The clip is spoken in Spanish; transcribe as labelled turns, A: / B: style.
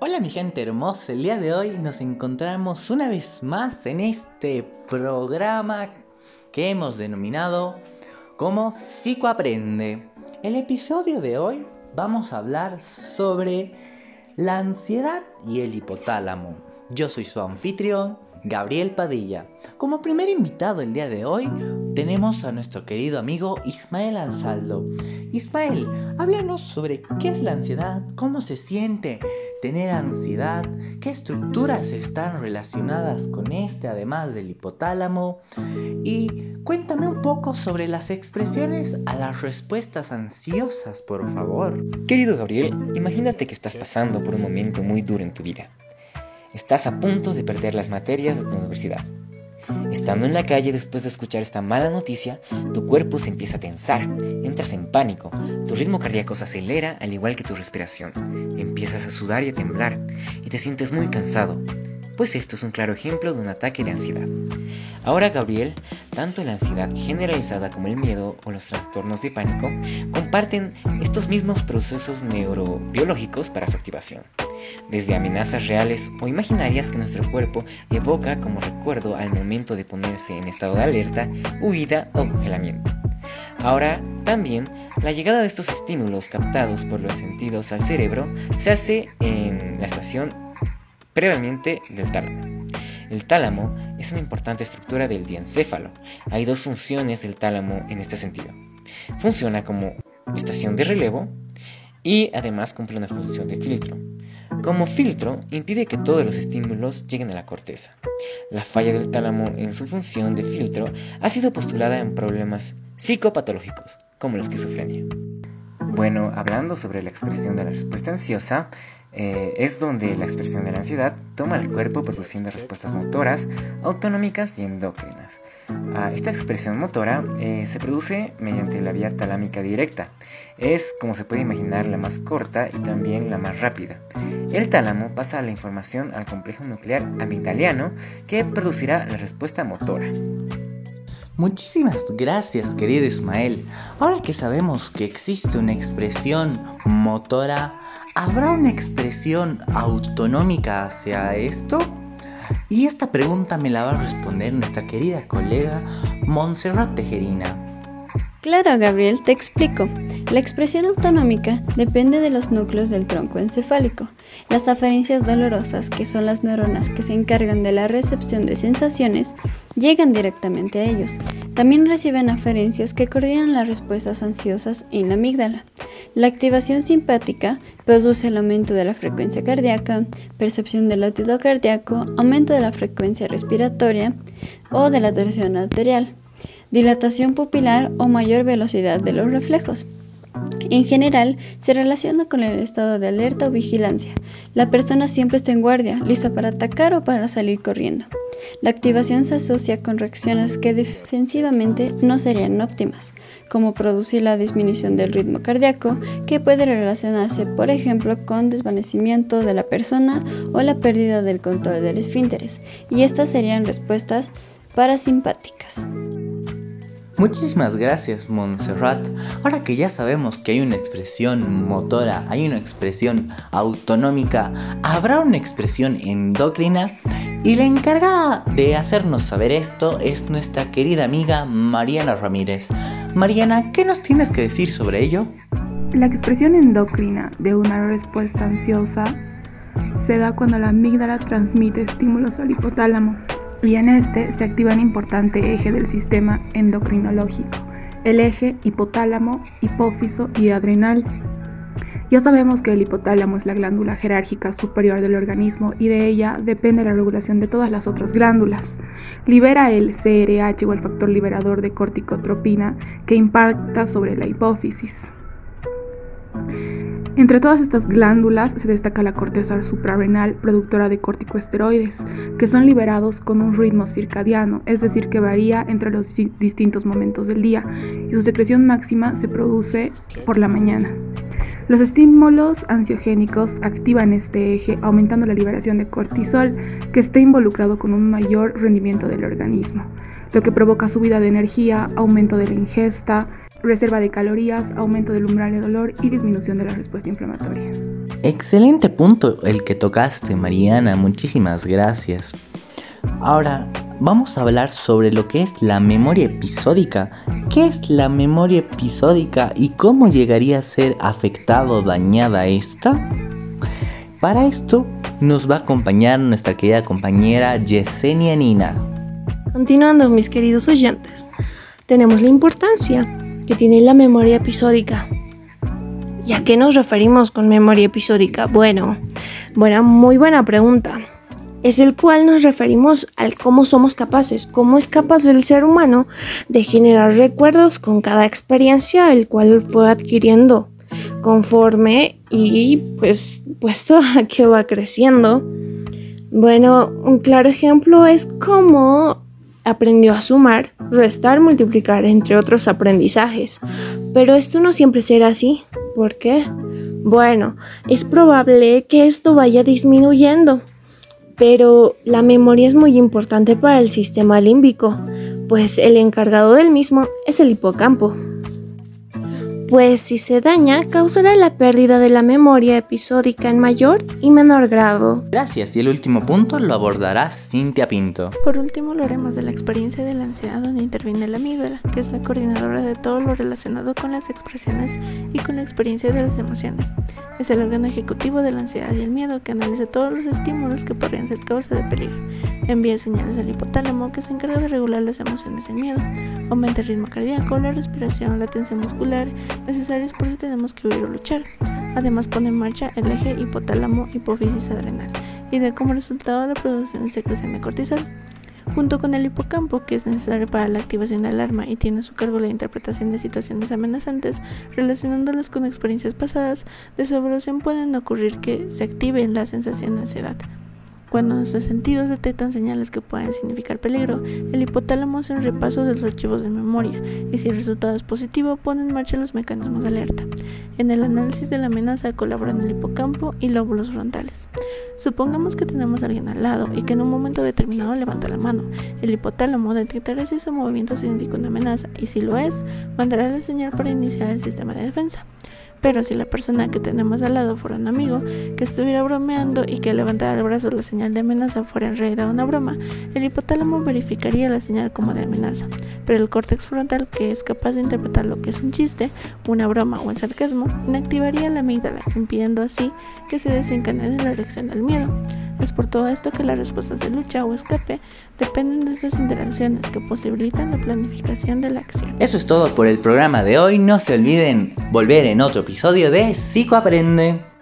A: Hola mi gente hermosa, el día de hoy nos encontramos una vez más en este programa que hemos denominado como Psicoaprende. El episodio de hoy vamos a hablar sobre la ansiedad y el hipotálamo. Yo soy su anfitrión, Gabriel Padilla. Como primer invitado el día de hoy tenemos a nuestro querido amigo Ismael Ansaldo. Ismael, háblanos sobre qué es la ansiedad, cómo se siente tener ansiedad, qué estructuras están relacionadas con este además del hipotálamo y cuéntame un poco sobre las expresiones a las respuestas ansiosas, por favor.
B: Querido Gabriel, imagínate que estás pasando por un momento muy duro en tu vida. Estás a punto de perder las materias de tu universidad. Estando en la calle después de escuchar esta mala noticia, tu cuerpo se empieza a tensar, entras en pánico, tu ritmo cardíaco se acelera al igual que tu respiración, empiezas a sudar y a temblar y te sientes muy cansado, pues esto es un claro ejemplo de un ataque de ansiedad. Ahora Gabriel, tanto la ansiedad generalizada como el miedo o los trastornos de pánico comparten estos mismos procesos neurobiológicos para su activación, desde amenazas reales o imaginarias que nuestro cuerpo evoca como recuerdo al momento de ponerse en estado de alerta, huida o congelamiento. Ahora, también, la llegada de estos estímulos captados por los sentidos al cerebro se hace en la estación previamente del tálamo. El tálamo es una importante estructura del diencéfalo. Hay dos funciones del tálamo en este sentido. Funciona como estación de relevo y además cumple una función de filtro. Como filtro, impide que todos los estímulos lleguen a la corteza. La falla del tálamo en su función de filtro ha sido postulada en problemas psicopatológicos, como la esquizofrenia. Bueno, hablando sobre la expresión de la respuesta ansiosa, eh, es donde la expresión de la ansiedad toma el cuerpo produciendo respuestas motoras, autonómicas y endócrinas. Ah, esta expresión motora eh, se produce mediante la vía talámica directa. Es, como se puede imaginar, la más corta y también la más rápida. El tálamo pasa la información al complejo nuclear amigdaliano que producirá la respuesta motora.
A: Muchísimas gracias, querido Ismael. Ahora que sabemos que existe una expresión motora, ¿habrá una expresión autonómica hacia esto? Y esta pregunta me la va a responder nuestra querida colega Montserrat Tejerina.
C: Claro, Gabriel, te explico. La expresión autonómica depende de los núcleos del tronco encefálico. Las aferencias dolorosas, que son las neuronas que se encargan de la recepción de sensaciones, llegan directamente a ellos. También reciben aferencias que coordinan las respuestas ansiosas en la amígdala. La activación simpática produce el aumento de la frecuencia cardíaca, percepción del latido cardíaco, aumento de la frecuencia respiratoria o de la tensión arterial dilatación pupilar o mayor velocidad de los reflejos. En general, se relaciona con el estado de alerta o vigilancia. La persona siempre está en guardia, lista para atacar o para salir corriendo. La activación se asocia con reacciones que defensivamente no serían óptimas, como producir la disminución del ritmo cardíaco, que puede relacionarse, por ejemplo, con desvanecimiento de la persona o la pérdida del control del esfínteres, y estas serían respuestas parasimpáticas.
A: Muchísimas gracias, Montserrat. Ahora que ya sabemos que hay una expresión motora, hay una expresión autonómica, habrá una expresión endocrina. Y la encargada de hacernos saber esto es nuestra querida amiga Mariana Ramírez. Mariana, ¿qué nos tienes que decir sobre ello?
D: La expresión endocrina de una respuesta ansiosa se da cuando la amígdala transmite estímulos al hipotálamo y en este se activa un importante eje del sistema endocrinológico, el eje hipotálamo, hipófiso y adrenal. Ya sabemos que el hipotálamo es la glándula jerárquica superior del organismo y de ella depende la regulación de todas las otras glándulas. Libera el CRH o el factor liberador de corticotropina que impacta sobre la hipófisis. Entre todas estas glándulas se destaca la corteza suprarrenal, productora de corticosteroides, que son liberados con un ritmo circadiano, es decir, que varía entre los distintos momentos del día, y su secreción máxima se produce por la mañana. Los estímulos ansiogénicos activan este eje, aumentando la liberación de cortisol, que está involucrado con un mayor rendimiento del organismo, lo que provoca subida de energía, aumento de la ingesta, reserva de calorías, aumento del umbral de dolor y disminución de la respuesta inflamatoria.
A: Excelente punto el que tocaste, Mariana. Muchísimas gracias. Ahora, vamos a hablar sobre lo que es la memoria episódica. ¿Qué es la memoria episódica y cómo llegaría a ser afectada o dañada esta? Para esto nos va a acompañar nuestra querida compañera Yesenia Nina.
E: Continuando, mis queridos oyentes, tenemos la importancia que tiene la memoria episódica. ¿Y a qué nos referimos con memoria episódica? Bueno, buena, muy buena pregunta es el cual nos referimos al cómo somos capaces, cómo es capaz el ser humano de generar recuerdos con cada experiencia el cual fue adquiriendo conforme y pues puesto a que va creciendo. Bueno, un claro ejemplo es cómo aprendió a sumar, restar, multiplicar, entre otros aprendizajes. Pero esto no siempre será así. ¿Por qué? Bueno, es probable que esto vaya disminuyendo pero la memoria es muy importante para el sistema límbico, pues el encargado del mismo es el hipocampo pues si se daña, causará la pérdida de la memoria episódica en mayor y menor grado.
A: Gracias, y el último punto lo abordará Cintia Pinto.
F: Por último, lo haremos de la experiencia de la ansiedad donde interviene la amígdala, que es la coordinadora de todo lo relacionado con las expresiones y con la experiencia de las emociones. Es el órgano ejecutivo de la ansiedad y el miedo que analiza todos los estímulos que podrían ser causa de peligro. Envía señales al hipotálamo que se encarga de regular las emociones y el miedo. Aumenta el ritmo cardíaco, la respiración, la tensión muscular necesarios por si tenemos que huir o luchar. Además pone en marcha el eje hipotálamo hipófisis adrenal y da como resultado la producción y secreción de cortisol. Junto con el hipocampo, que es necesario para la activación de alarma y tiene a su cargo la interpretación de situaciones amenazantes, relacionándolas con experiencias pasadas, de su evolución pueden ocurrir que se activen la sensación de ansiedad, cuando nuestros sentidos detectan señales que pueden significar peligro, el hipotálamo hace un repaso de los archivos de memoria y si el resultado es positivo pone en marcha los mecanismos de alerta. En el análisis de la amenaza colaboran el hipocampo y lóbulos frontales. Supongamos que tenemos a alguien al lado y que en un momento determinado levanta la mano. El hipotálamo detectará si ese movimiento significa una amenaza y si lo es, mandará la señal para iniciar el sistema de defensa. Pero si la persona que tenemos al lado fuera un amigo que estuviera bromeando y que levantara el brazo la señal de amenaza fuera en realidad una broma, el hipotálamo verificaría la señal como de amenaza. Pero el córtex frontal, que es capaz de interpretar lo que es un chiste, una broma o el sarcasmo, inactivaría la amígdala, impidiendo así que se desencadene la reacción al miedo. Es por todo esto que las respuestas de lucha o escape dependen de estas interacciones que posibilitan la planificación de la acción.
A: Eso es todo por el programa de hoy. No se olviden volver en otro episodio de Psicoaprende.